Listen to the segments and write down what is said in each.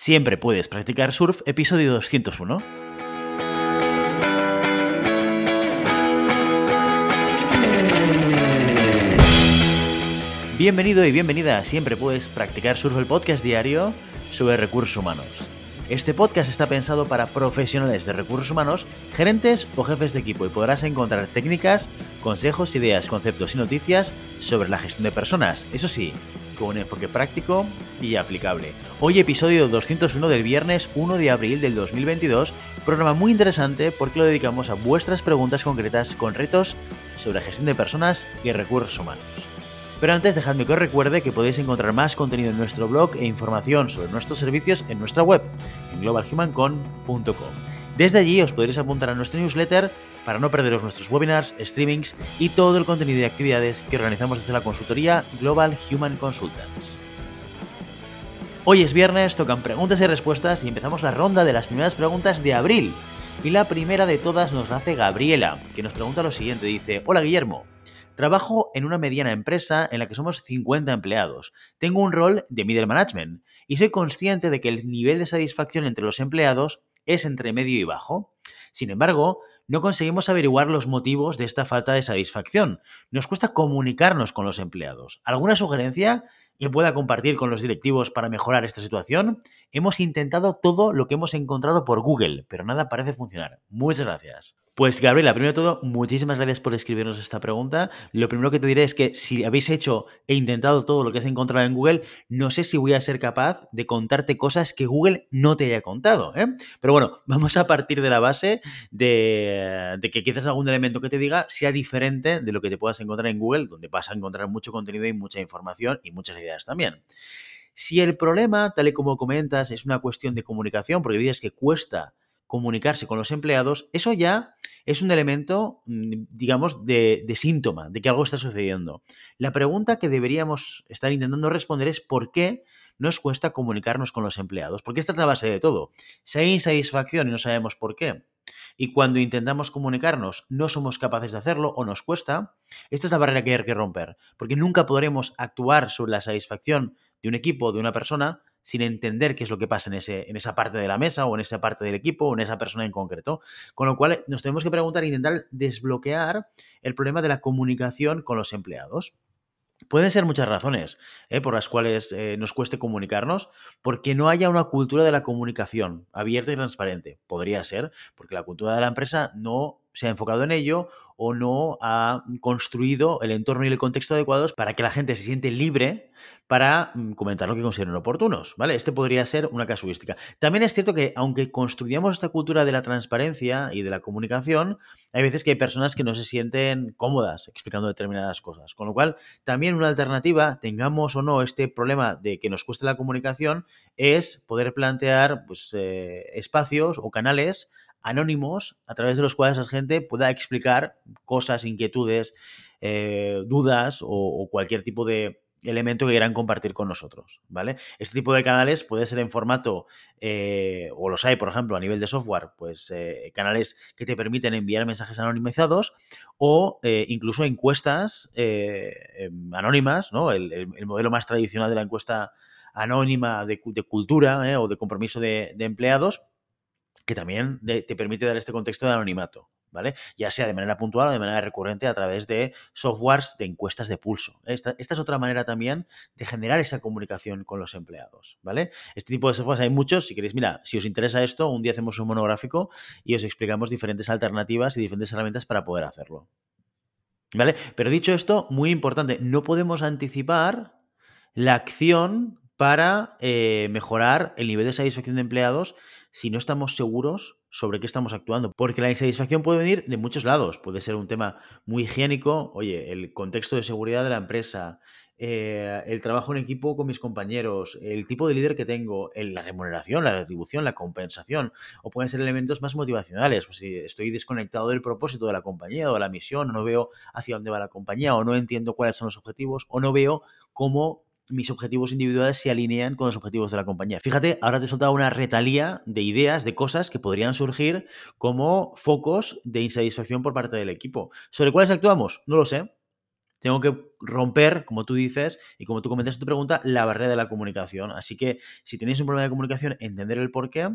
Siempre puedes practicar surf, episodio 201. Bienvenido y bienvenida a Siempre puedes practicar surf, el podcast diario sobre recursos humanos. Este podcast está pensado para profesionales de recursos humanos, gerentes o jefes de equipo y podrás encontrar técnicas, consejos, ideas, conceptos y noticias sobre la gestión de personas. Eso sí, con un enfoque práctico y aplicable. Hoy episodio 201 del viernes 1 de abril del 2022, programa muy interesante porque lo dedicamos a vuestras preguntas concretas con retos sobre gestión de personas y recursos humanos. Pero antes dejadme que os recuerde que podéis encontrar más contenido en nuestro blog e información sobre nuestros servicios en nuestra web, en globalhumancon.com. Desde allí os podréis apuntar a nuestro newsletter para no perderos nuestros webinars, streamings y todo el contenido y actividades que organizamos desde la consultoría Global Human Consultants. Hoy es viernes, tocan preguntas y respuestas y empezamos la ronda de las primeras preguntas de abril. Y la primera de todas nos hace Gabriela, que nos pregunta lo siguiente, dice, Hola Guillermo, Trabajo en una mediana empresa en la que somos 50 empleados. Tengo un rol de middle management y soy consciente de que el nivel de satisfacción entre los empleados es entre medio y bajo. Sin embargo, no conseguimos averiguar los motivos de esta falta de satisfacción. Nos cuesta comunicarnos con los empleados. ¿Alguna sugerencia que pueda compartir con los directivos para mejorar esta situación? Hemos intentado todo lo que hemos encontrado por Google, pero nada parece funcionar. Muchas gracias. Pues Gabriela, primero de todo, muchísimas gracias por escribirnos esta pregunta. Lo primero que te diré es que si habéis hecho e intentado todo lo que has encontrado en Google, no sé si voy a ser capaz de contarte cosas que Google no te haya contado. ¿eh? Pero bueno, vamos a partir de la base de, de, que quizás algún elemento que te diga sea diferente de lo que te puedas encontrar en Google, donde vas a encontrar mucho contenido y mucha información y muchas ideas también. Si el problema, tal y como comentas, es una cuestión de comunicación, porque dices que cuesta comunicarse con los empleados, eso ya es un elemento, mm, digamos, de, síntoma de que algo está sucediendo. La pregunta que deberíamos estar intentando responder es por qué nos cuesta comunicarnos con los empleados, porque esta es la base de todo. Si hay insatisfacción y no sabemos por qué, y cuando intentamos comunicarnos no somos capaces de hacerlo o nos cuesta, esta es la barrera que hay que romper, porque nunca podremos actuar sobre la satisfacción de un equipo o de una persona sin entender qué es lo que pasa en, ese, en esa parte de la mesa o en esa parte del equipo o en esa persona en concreto. Con lo cual nos tenemos que preguntar e intentar desbloquear el problema de la comunicación con los empleados. Pueden ser muchas razones ¿eh? por las cuales eh, nos cueste comunicarnos, porque no haya una cultura de la comunicación abierta y transparente. Podría ser porque la cultura de la empresa no se ha enfocado en ello o no ha construido el entorno y el contexto adecuados para que la gente se siente libre para mm, comentar lo que consideren oportunos, ¿vale? Este podría ser una casuística. También es cierto que aunque construyamos esta cultura de la transparencia y de la comunicación, hay veces que hay personas que no se sienten cómodas explicando determinadas cosas, con lo cual también una alternativa, tengamos o no este problema de que nos cueste la comunicación, es poder plantear pues, eh, espacios o canales anónimos a través de los cuales la gente pueda explicar cosas, inquietudes, eh, dudas o, cualquier tipo de elemento que quieran compartir con nosotros, ¿vale? Este tipo de canales puede ser en formato, eh, o los hay, por ejemplo, a nivel de software, pues eh, canales que te permiten enviar mensajes anonimizados o incluso encuestas em, anónimas, ¿no? El, modelo más tradicional de la encuesta anónima de, cultura o de compromiso de empleados, que también te permite dar este contexto de anonimato, ¿vale? Ya sea de manera puntual o de manera recurrente a través de softwares de encuestas de pulso. Esta, es otra manera también de generar esa comunicación con los empleados, ¿vale? Este tipo de softwares hay muchos. Si queréis, mira, si os interesa esto, un día hacemos un monográfico y os explicamos diferentes alternativas y diferentes herramientas para poder hacerlo. ¿Vale? Pero dicho esto, muy importante, no podemos anticipar la acción para eh, mejorar el nivel de satisfacción de empleados si no estamos seguros sobre qué estamos actuando. Porque la insatisfacción puede venir de muchos lados. Puede ser un tema muy higiénico, oye, el contexto de seguridad de la empresa, eh, el trabajo en equipo con mis compañeros, el tipo de líder que tengo, la remuneración, la retribución, la compensación, o pueden ser elementos más motivacionales, pues si estoy desconectado del propósito de la compañía o de la misión, o no veo hacia dónde va la compañía, o no entiendo cuáles son los objetivos, o no veo cómo mis objetivos individuales se alinean con los objetivos de la compañía. Fíjate, ahora te he una retalía de ideas, de cosas que podrían surgir como focos de insatisfacción por parte del equipo. ¿Sobre cuáles actuamos? No lo sé. tengo que romper, como tú dices y como tú comentas en tu pregunta, la barrera de la comunicación. Así que si tenéis un problema de comunicación, entender el por qué,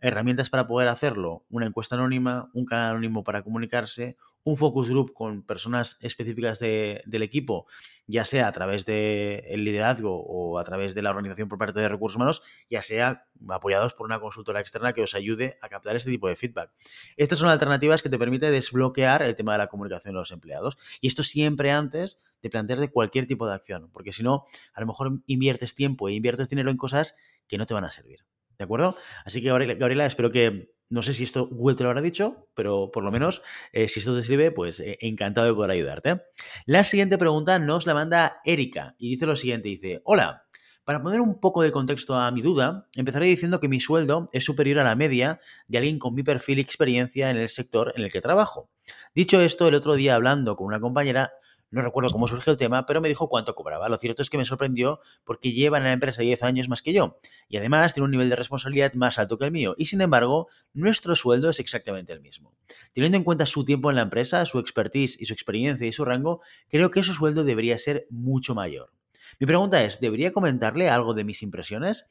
herramientas para poder hacerlo, una encuesta anónima, un canal anónimo para comunicarse, un focus group con personas específicas del equipo, ya sea a través del liderazgo o a través de la organización por parte de recursos humanos, ya sea apoyados por una consultora externa que os ayude a captar este tipo de feedback. Estas son alternativas que te permiten desbloquear el tema de la comunicación de los empleados. Y esto siempre antes de plantearte cualquier tipo de acción, porque si no, a lo mejor inviertes tiempo e inviertes dinero en cosas que no te van a servir. ¿De acuerdo? Así que, Gabriela, espero que, no sé si esto Google te lo habrá dicho, pero por lo menos, eh, si esto te sirve, pues eh, encantado de poder ayudarte. La siguiente pregunta nos la manda Erika y dice lo siguiente, dice, hola, para poner un poco de contexto a mi duda, empezaré diciendo que mi sueldo es superior a la media de alguien con mi perfil y experiencia en el sector en el que trabajo. Dicho esto, el otro día hablando con una compañera, no recuerdo cómo surgió el tema, pero me dijo cuánto cobraba. Lo cierto es que me sorprendió porque lleva en la empresa 10 años más que yo y además tiene un nivel de responsabilidad más alto que el mío y sin embargo nuestro sueldo es exactamente el mismo. Teniendo en cuenta su tiempo en la empresa, su expertise y su experiencia y su rango, creo que su sueldo debería ser mucho mayor. Mi pregunta es, ¿debería comentarle algo de mis impresiones?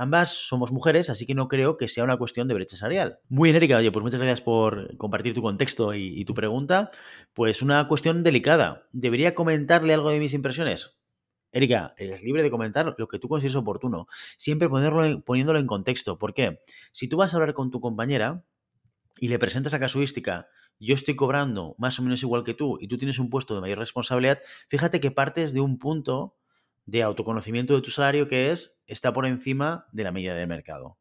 Ambas somos mujeres, así que no creo que sea una cuestión de brecha salarial. Muy enérica, oye, pues muchas gracias por compartir tu contexto y, tu pregunta. Pues una cuestión delicada. ¿Debería comentarle algo de mis impresiones? Erika, eres libre de comentar lo que tú consideres oportuno. Siempre ponerlo poniéndolo en contexto. ¿Por qué? Si tú vas a hablar con tu compañera y le presentas a casuística, yo estoy cobrando más o menos igual que tú y tú tienes un puesto de mayor responsabilidad, fíjate que partes de un punto de autoconocimiento de tu salario que es está por encima de la media del mercado.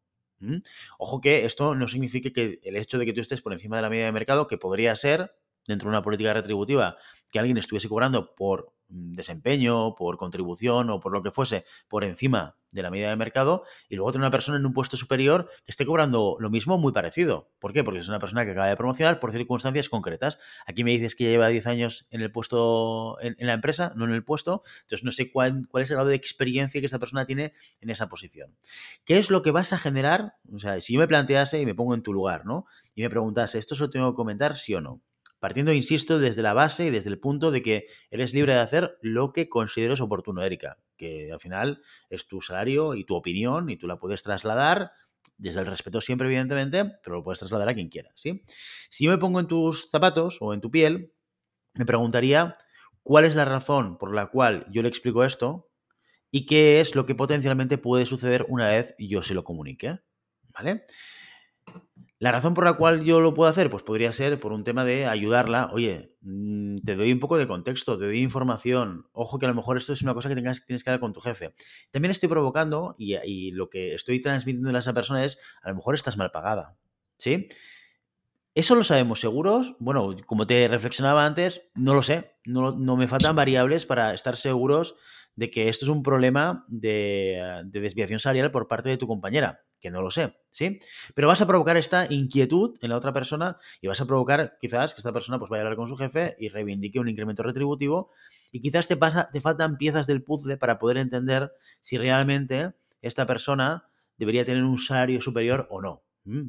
Ojo que esto no significa que el hecho de que tú estés por encima de la media de mercado, que podría ser dentro de una política retributiva, que alguien estuviese cobrando por desempeño, por contribución o por lo que fuese, por encima de la media de mercado, y luego tener una persona en un puesto superior que esté cobrando lo mismo muy parecido. ¿Por qué? Porque es una persona que acaba de promocionar por circunstancias concretas. Aquí me dices que lleva 10 años en el puesto, en, la empresa, no en el puesto, entonces no sé cuál, cuál es el grado de experiencia que esta persona tiene en esa posición. ¿Qué es lo que vas a generar? O sea, si yo me plantease y me pongo en tu lugar, ¿no? Y me preguntase, ¿esto se lo tengo que comentar, sí o no? Partiendo, insisto, desde la base y desde el punto de que eres libre de hacer lo que consideres oportuno, Erika, que al final es tu salario y tu opinión y tú la puedes trasladar desde el respeto siempre, evidentemente, pero lo puedes trasladar a quien quiera, ¿sí? Si yo me pongo en tus zapatos o en tu piel, me preguntaría cuál es la razón por la cual yo le explico esto y qué es lo que potencialmente puede suceder una vez yo se lo comunique, ¿vale? La razón por la cual yo lo puedo hacer, pues podría ser por un tema de ayudarla. Oye, mm, te doy un poco de contexto, te doy información. Ojo que a lo mejor esto es una cosa que tengas, tienes que hablar con tu jefe. También estoy provocando y, lo que estoy transmitiendo a esa persona es, a lo mejor estás mal pagada. ¿Sí? ¿Eso lo sabemos seguros? Bueno, como te reflexionaba antes, no lo sé. No, no me faltan variables para estar seguros de que esto es un problema de, de desviación salarial por parte de tu compañera que no lo sé, ¿sí? Pero vas a provocar esta inquietud en la otra persona y vas a provocar quizás que esta persona pues vaya a hablar con su jefe y reivindique un incremento retributivo y quizás te, pasa, te faltan piezas del puzzle para poder entender si realmente esta persona debería tener un salario superior o no.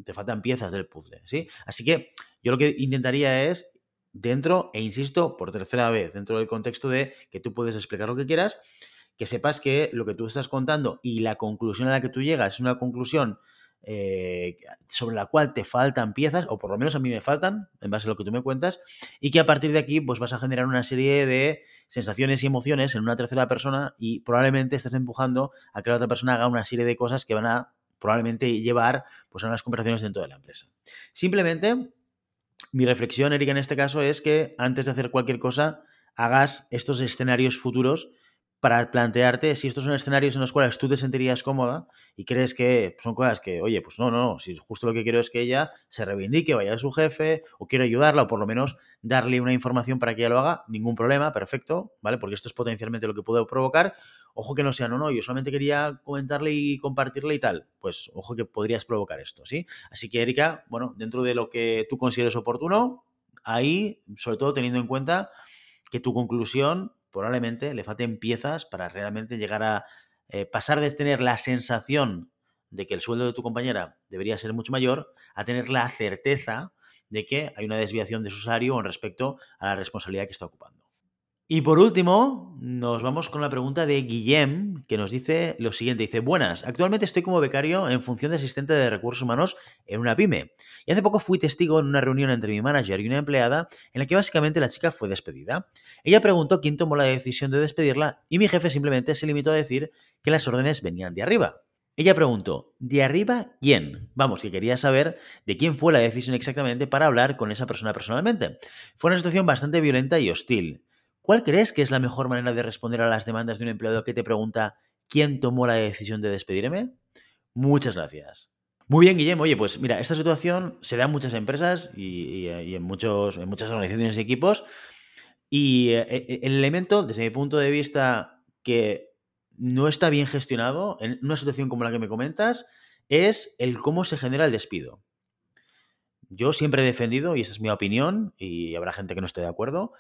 Te faltan piezas del puzzle, ¿sí? Así que yo lo que intentaría es dentro, e insisto, por tercera vez, dentro del contexto de que tú puedes explicar lo que quieras, que sepas que lo que tú estás contando y la conclusión a la que tú llegas es una conclusión eh, sobre la cual te faltan piezas, o por lo menos a mí me faltan, en base a lo que tú me cuentas, y que a partir de aquí pues vas a generar una serie de sensaciones y emociones en una tercera persona y probablemente estés empujando a que la otra persona haga una serie de cosas que van a probablemente llevar pues, a unas conversaciones dentro de la empresa. Simplemente, mi reflexión, Erika, en este caso es que antes de hacer cualquier cosa, hagas estos escenarios futuros para plantearte si estos son escenarios en los cuales tú te sentirías cómoda y crees que son cosas que, oye, pues no, no, no, si justo lo que quiero es que ella se reivindique, vaya a su jefe, o quiero ayudarla, o por lo menos darle una información para que ella lo haga, ningún problema, perfecto, ¿vale? Porque esto es potencialmente lo que puedo provocar. Ojo que no sea, no, no, yo solamente quería comentarle y compartirle y tal. Pues ojo que podrías provocar esto, ¿sí? Así que, Erika, bueno, dentro de lo que tú consideres oportuno, ahí, sobre todo teniendo en cuenta que tu conclusión probablemente le falten piezas para realmente llegar a eh, pasar de tener la sensación de que el sueldo de tu compañera debería ser mucho mayor a tener la certeza de que hay una desviación de su salario con respecto a la responsabilidad que está ocupando. Y por último, nos vamos con la pregunta de Guillem, que nos dice lo siguiente. Dice, buenas, actualmente estoy como becario en función de asistente de recursos humanos en una pyme. Y hace poco fui testigo en una reunión entre mi manager y una empleada en la que básicamente la chica fue despedida. Ella preguntó quién tomó la decisión de despedirla y mi jefe simplemente se limitó a decir que las órdenes venían de arriba. Ella preguntó, ¿de arriba quién? Vamos, que quería saber de quién fue la decisión exactamente para hablar con esa persona personalmente. Fue una situación bastante violenta y hostil. ¿Cuál crees que es la mejor manera de responder a las demandas de un empleado que te pregunta quién tomó la decisión de despedirme? Muchas gracias. Muy bien, Guillermo. Oye, pues mira, esta situación se da en muchas empresas y, en, muchos, en muchas organizaciones y equipos. Y eh, eh, el elemento, desde mi punto de vista, que no está bien gestionado en una situación como la que me comentas, es el cómo se genera el despido. Yo siempre he defendido, y esa es mi opinión, y habrá gente que no esté de acuerdo,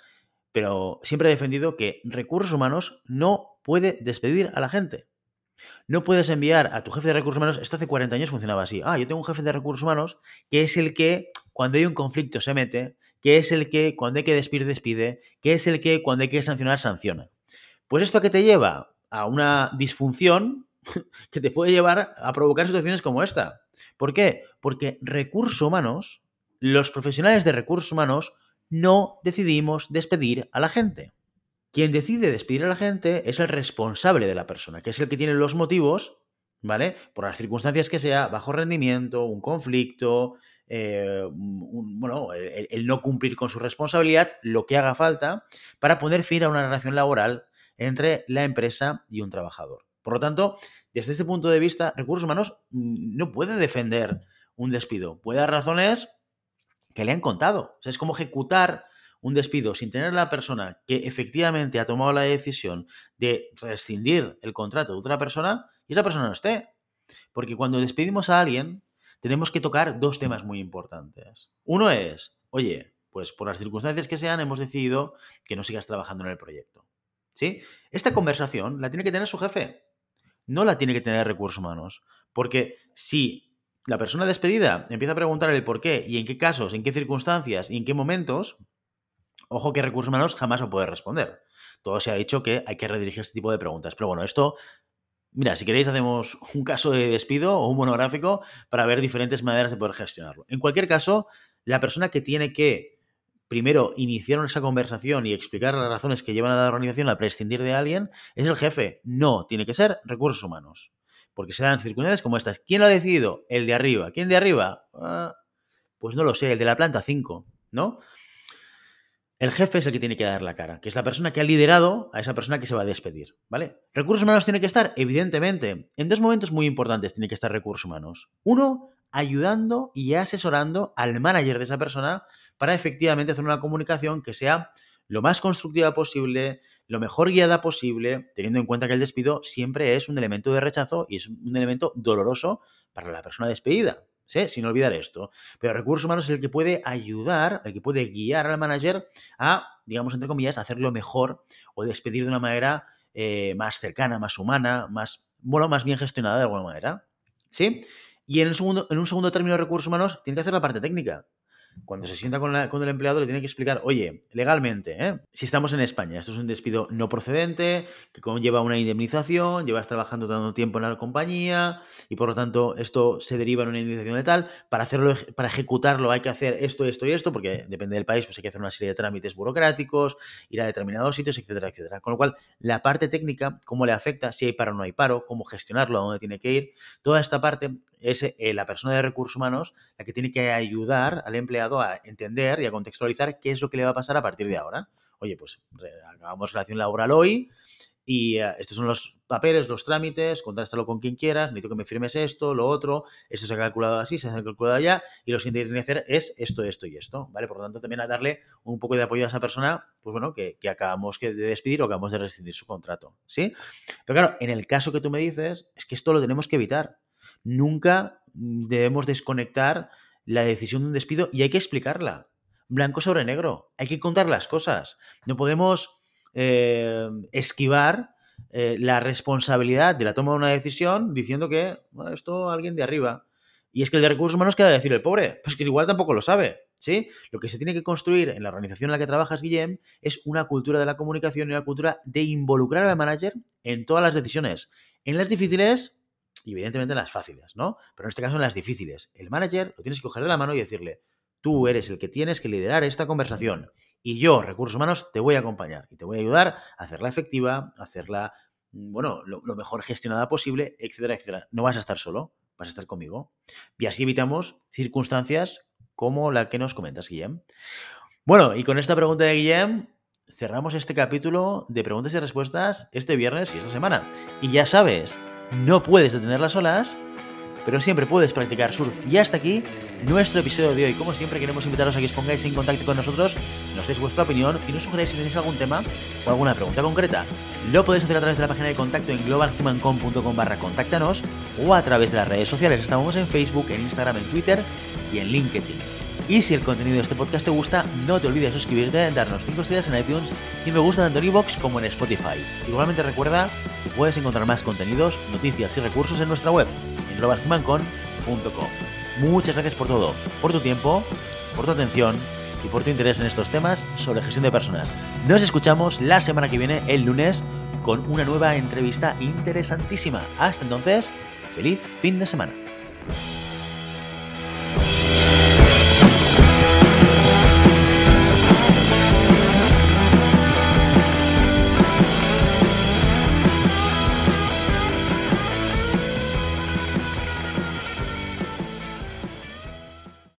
pero siempre he defendido que recursos humanos no puede despedir a la gente. No puedes enviar a tu jefe de recursos humanos, esto hace 40 años funcionaba así, ah, yo tengo un jefe de recursos humanos que es el que cuando hay un conflicto se mete, que es el que cuando hay que despedir despide, que es el que cuando hay que sancionar sanciona. Pues esto que te lleva a una disfunción que te puede llevar a provocar situaciones como esta. ¿Por qué? Porque recursos humanos, los profesionales de recursos humanos, no decidimos despedir a la gente. Quien decide despedir a la gente es el responsable de la persona, que es el que tiene los motivos, ¿vale? Por las circunstancias que sea, bajo rendimiento, un conflicto, eh, bueno, el, no cumplir con su responsabilidad, lo que haga falta, para poner fin a una relación laboral entre la empresa y un trabajador. Por lo tanto, desde este punto de vista, recursos humanos mm, no puede defender un despido. Puede dar razones que le han contado. O sea, es como ejecutar un despido sin tener la persona que efectivamente ha tomado la decisión de rescindir el contrato de otra persona y esa persona no esté. Porque cuando despedimos a alguien, tenemos que tocar dos temas muy importantes. Uno es, oye, pues por las circunstancias que sean, hemos decidido que no sigas trabajando en el proyecto. ¿Sí? Esta conversación la tiene que tener su jefe, no la tiene que tener recursos humanos. Porque si la persona despedida empieza a preguntar el por qué y en qué casos, en qué circunstancias y en qué momentos, ojo que recursos humanos jamás va a poder responder. Todo se ha dicho que hay que redirigir este tipo de preguntas. Pero bueno, esto, mira, si queréis hacemos un caso de despido o un monográfico para ver diferentes maneras de poder gestionarlo. En cualquier caso, la persona que tiene que primero iniciar esa conversación y explicar las razones que llevan a la organización a prescindir de alguien es el jefe. No, tiene que ser recursos humanos porque se dan circunstancias como estas. ¿Quién lo ha decidido? El de arriba. ¿Quién de arriba? Ah, pues no lo sé, el de la planta 5, ¿no? El jefe es el que tiene que dar la cara, que es la persona que ha liderado a esa persona que se va a despedir, ¿vale? Recursos humanos tiene que estar, evidentemente, en dos momentos muy importantes tiene que estar recursos humanos. Uno, ayudando y asesorando al manager de esa persona para efectivamente hacer una comunicación que sea lo más constructiva posible, lo mejor guiada posible, teniendo en cuenta que el despido siempre es un elemento de rechazo y es un elemento doloroso para la persona despedida. ¿sí? Sin olvidar esto. Pero recursos humanos es el que puede ayudar, el que puede guiar al manager a, digamos, entre comillas, hacerlo mejor o despedir de una manera eh, más cercana, más humana, más, bueno, más bien gestionada de alguna manera. ¿Sí? Y en, segundo, en un segundo término de recursos humanos tiene que hacer la parte técnica cuando se sienta con, el empleado le tiene que explicar, oye, legalmente, ¿eh? si estamos en España, esto es un despido no procedente, que conlleva una indemnización, llevas trabajando tanto tiempo en la compañía y por lo tanto esto se deriva en una indemnización de tal, para hacerlo, para ejecutarlo hay que hacer esto, esto y esto, porque depende del país, pues hay que hacer una serie de trámites burocráticos, ir a determinados sitios, etcétera, etcétera. Con lo cual, la parte técnica, cómo le afecta, si hay paro o no hay paro, cómo gestionarlo, a dónde tiene que ir, toda esta parte es eh, la persona de recursos humanos la que tiene que ayudar al empleado a entender y a contextualizar qué es lo que le va a pasar a partir de ahora. Oye, pues acabamos relación laboral hoy y eh, estos son los papeles, los trámites, contrástalo con quien quieras, necesito que me firmes esto, lo otro, esto se ha calculado así, se ha calculado allá y lo siguiente que que hacer es esto, esto y esto, ¿vale? Por lo tanto, también a darle un poco de apoyo a esa persona, pues bueno, que, que acabamos de despedir o acabamos de rescindir su contrato, ¿sí? Pero claro, en el caso que tú me dices, es que esto lo tenemos que evitar nunca debemos desconectar la decisión de un despido y hay que explicarla. Blanco sobre negro. Hay que contar las cosas. No podemos eh, esquivar eh, la responsabilidad de la toma de una decisión diciendo que esto alguien de arriba. Y es que el de recursos humanos queda decir el pobre, pues que igual tampoco lo sabe. ¿sí? Lo que se tiene que construir en la organización en la que trabajas, Guillem, es una cultura de la comunicación y una cultura de involucrar al manager en todas las decisiones. En las difíciles y evidentemente en las fáciles, ¿no? Pero en este caso en las difíciles. El manager lo tienes que coger de la mano y decirle, tú eres el que tienes que liderar esta conversación y yo, recursos humanos, te voy a acompañar y te voy a ayudar a hacerla efectiva, a hacerla, mm, bueno, lo, lo mejor gestionada posible, etcétera, etcétera. No vas a estar solo, vas a estar conmigo. Y así evitamos circunstancias como la que nos comentas, Guillem. Bueno, y con esta pregunta de Guillem cerramos este capítulo de preguntas y respuestas este viernes y esta semana. Y ya sabes, no puedes detener las olas, pero siempre puedes practicar surf. Y hasta aquí nuestro episodio de hoy. Como siempre, queremos invitaros a que os pongáis en contacto con nosotros, nos deis vuestra opinión y nos sugeráis si tenéis algún tema o alguna pregunta concreta. Lo podéis hacer a través de la página de contacto en globalhumancom.com barra contáctanos o a través de las redes sociales. Estamos en Facebook, en Instagram, en Twitter y en LinkedIn. Y si el contenido de este podcast te gusta, no te olvides de suscribirte, darnos 5 estrellas en iTunes y me gusta tanto en iVoox como en Spotify. Igualmente recuerda que puedes encontrar más contenidos, noticias y recursos en nuestra web, en globalhumancon.com. Muchas gracias por todo, por tu tiempo, por tu atención y por tu interés en estos temas sobre gestión de personas. Nos escuchamos la semana que viene, el lunes, con una nueva entrevista interesantísima. Hasta entonces, feliz fin de semana.